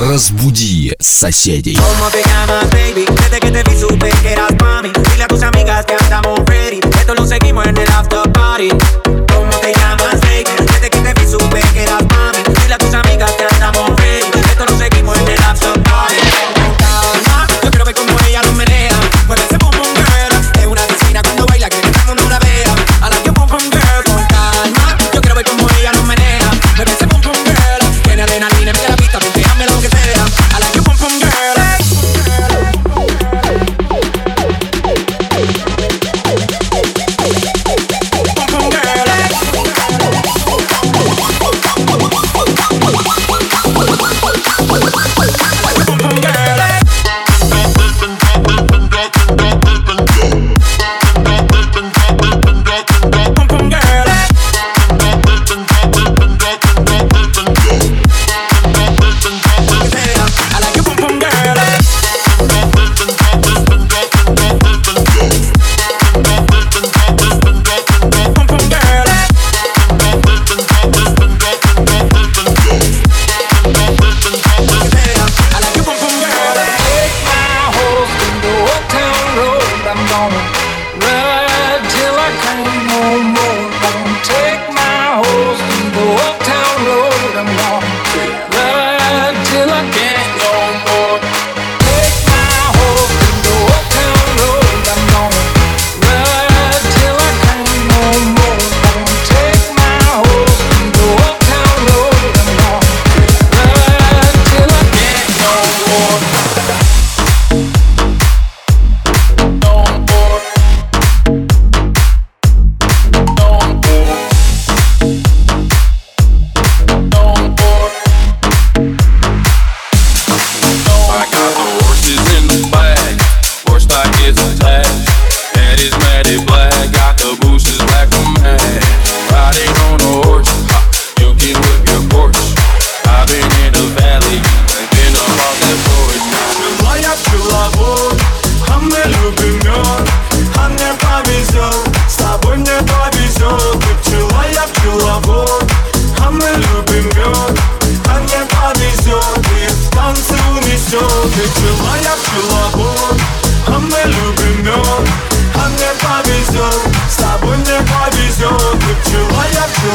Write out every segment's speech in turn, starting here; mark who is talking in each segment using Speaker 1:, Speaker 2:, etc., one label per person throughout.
Speaker 1: Разбуди соседей.
Speaker 2: Como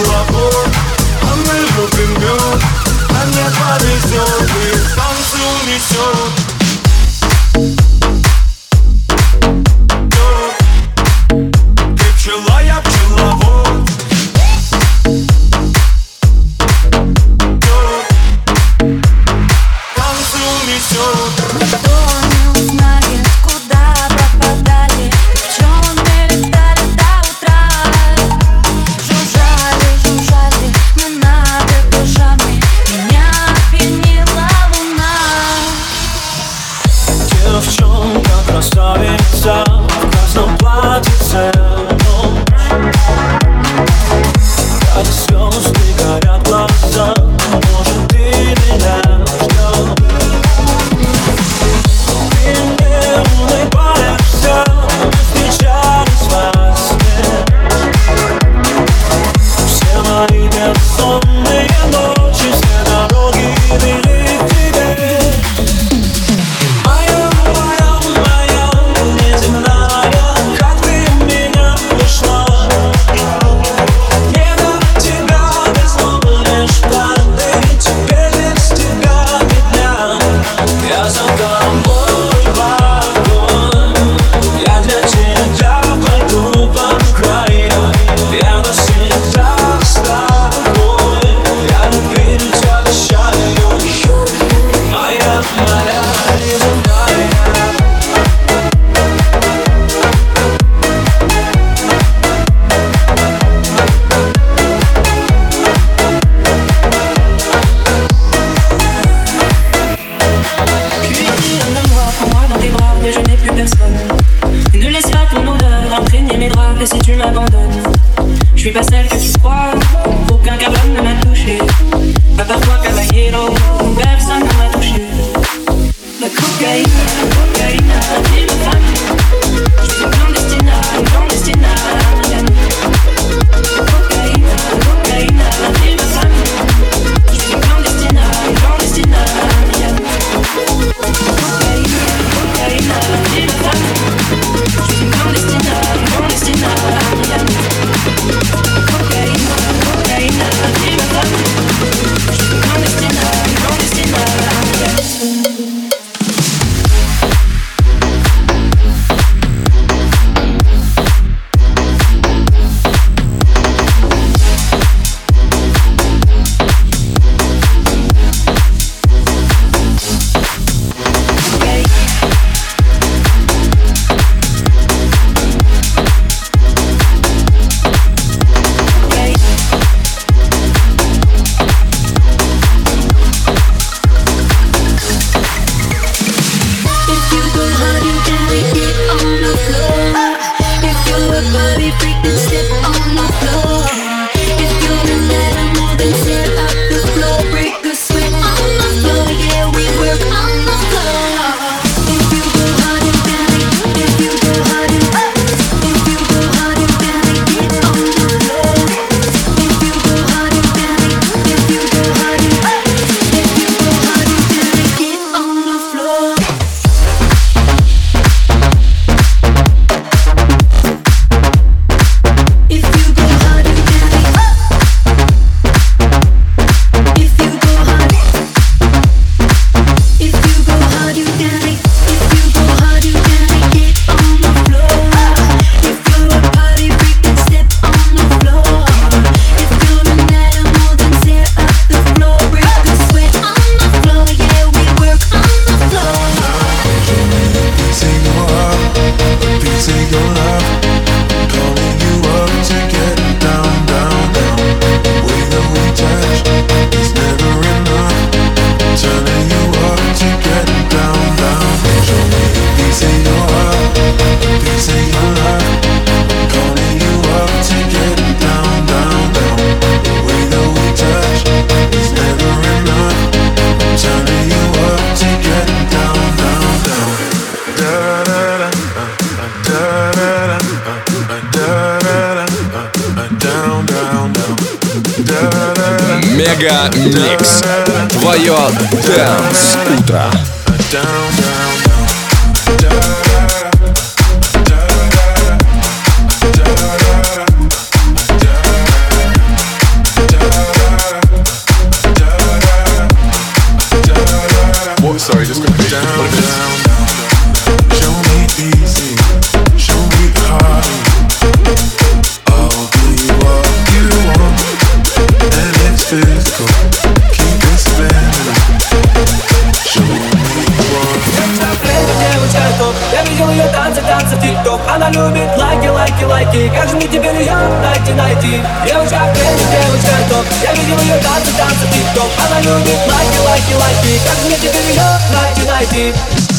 Speaker 2: do amor. Stop myself, cause
Speaker 3: nobody said suis pas. What?
Speaker 4: Sorry, just gonna be down.
Speaker 5: сладкий Как же мне теперь ее найти, найти. Девочка в тренде, девочка топ. Я видел ее танцы, танцы, тик-топ Она любит лайки, лайки, лайки. Как же мне теперь ее найти, найти.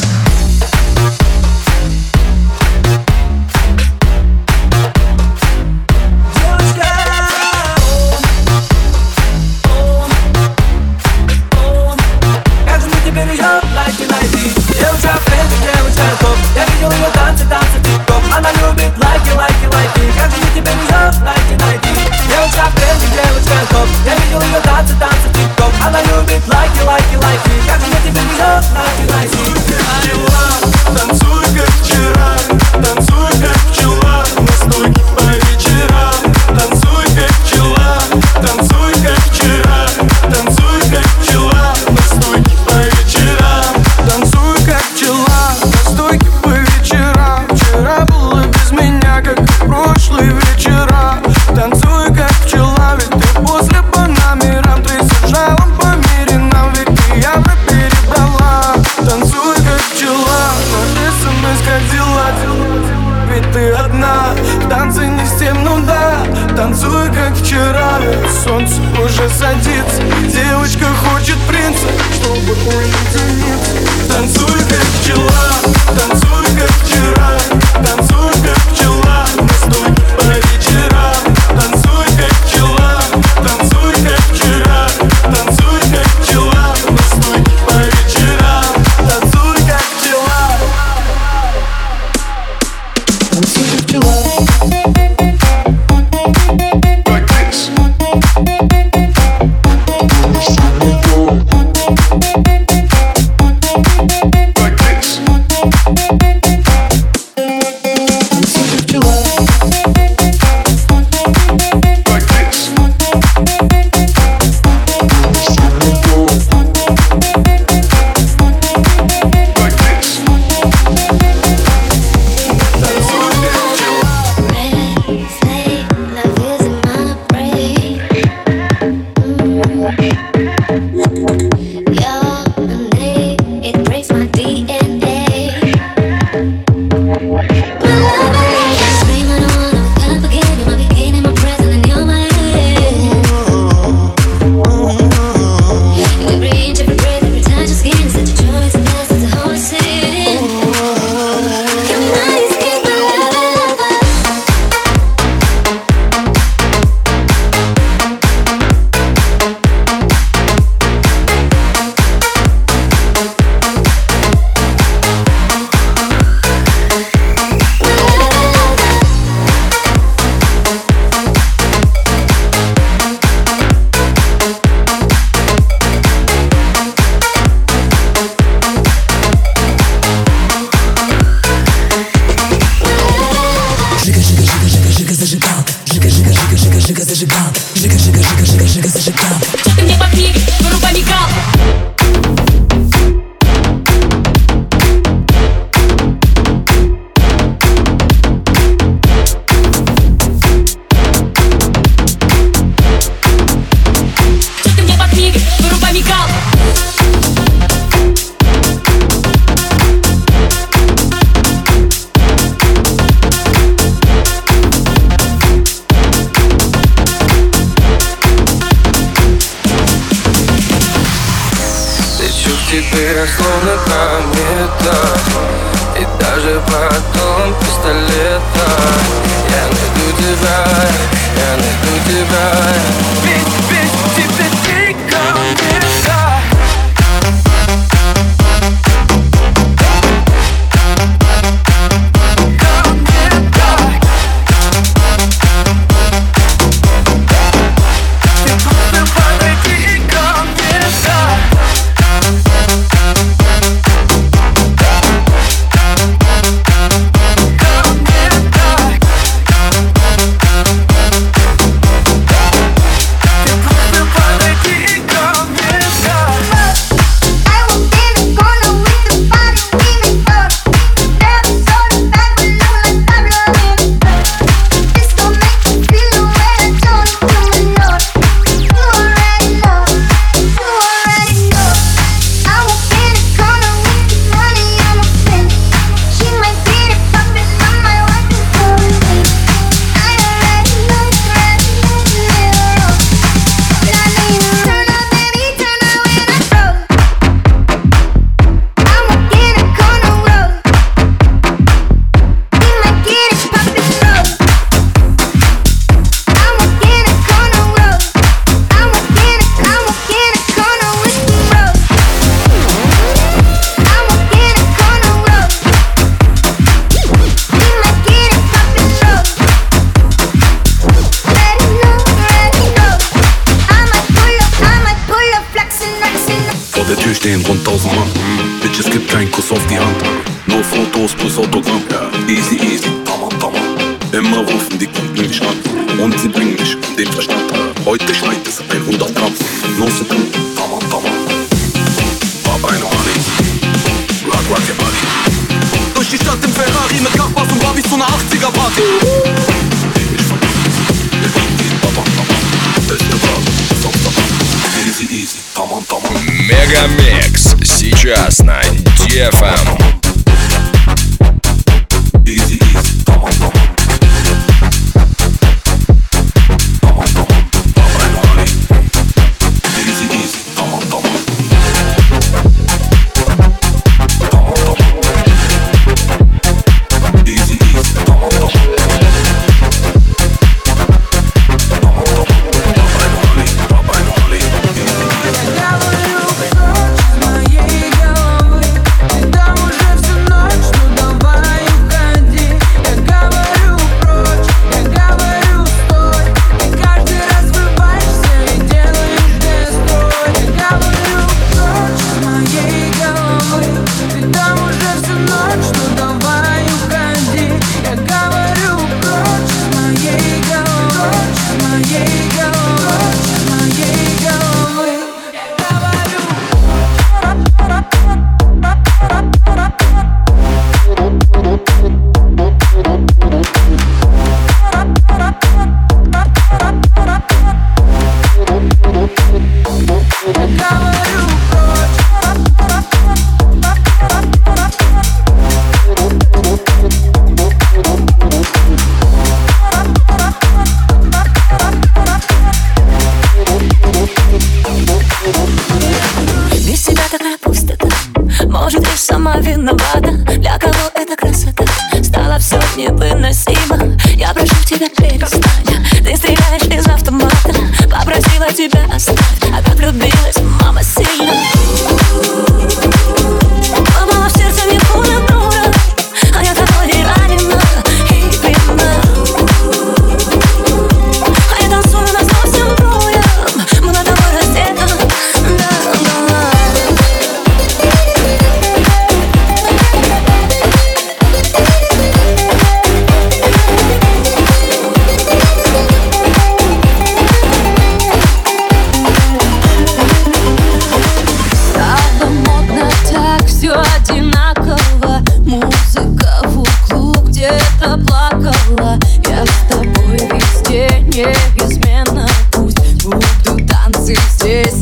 Speaker 1: Мегамикс сейчас на DFM.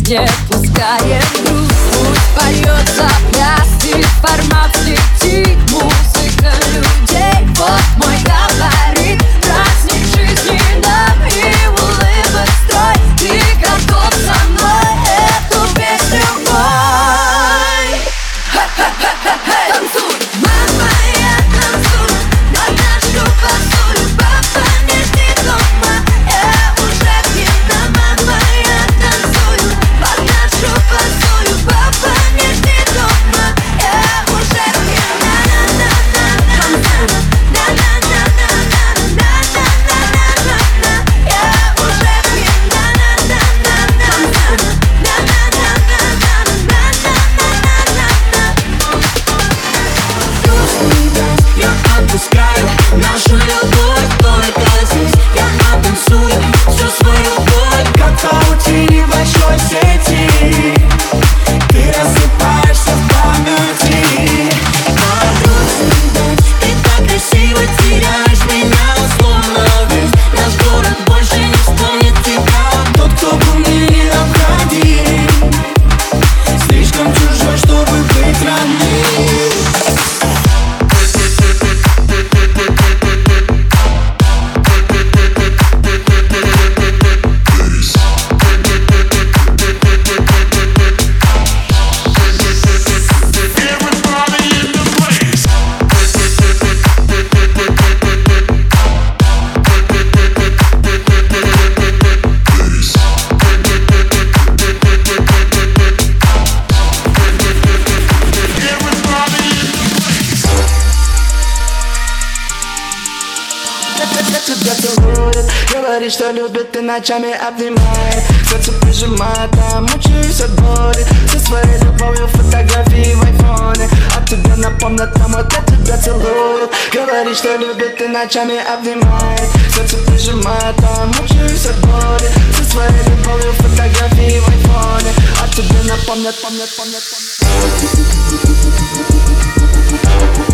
Speaker 6: не
Speaker 7: пускаем груз Пусть поется пляс и формат тебя целует Говорит, что любит и ночами обнимает Сердце прижимает, а мучаюсь от боли Со своей любовью фотографии в айфоне А тебе напомнят там вот я тебя целует Говорит, что любит и ночами обнимает Сердце прижимает, а мучаюсь от боли Со своей любовью фотографии в айфоне А тебе напомнят, помнят, помнят, помнят
Speaker 6: If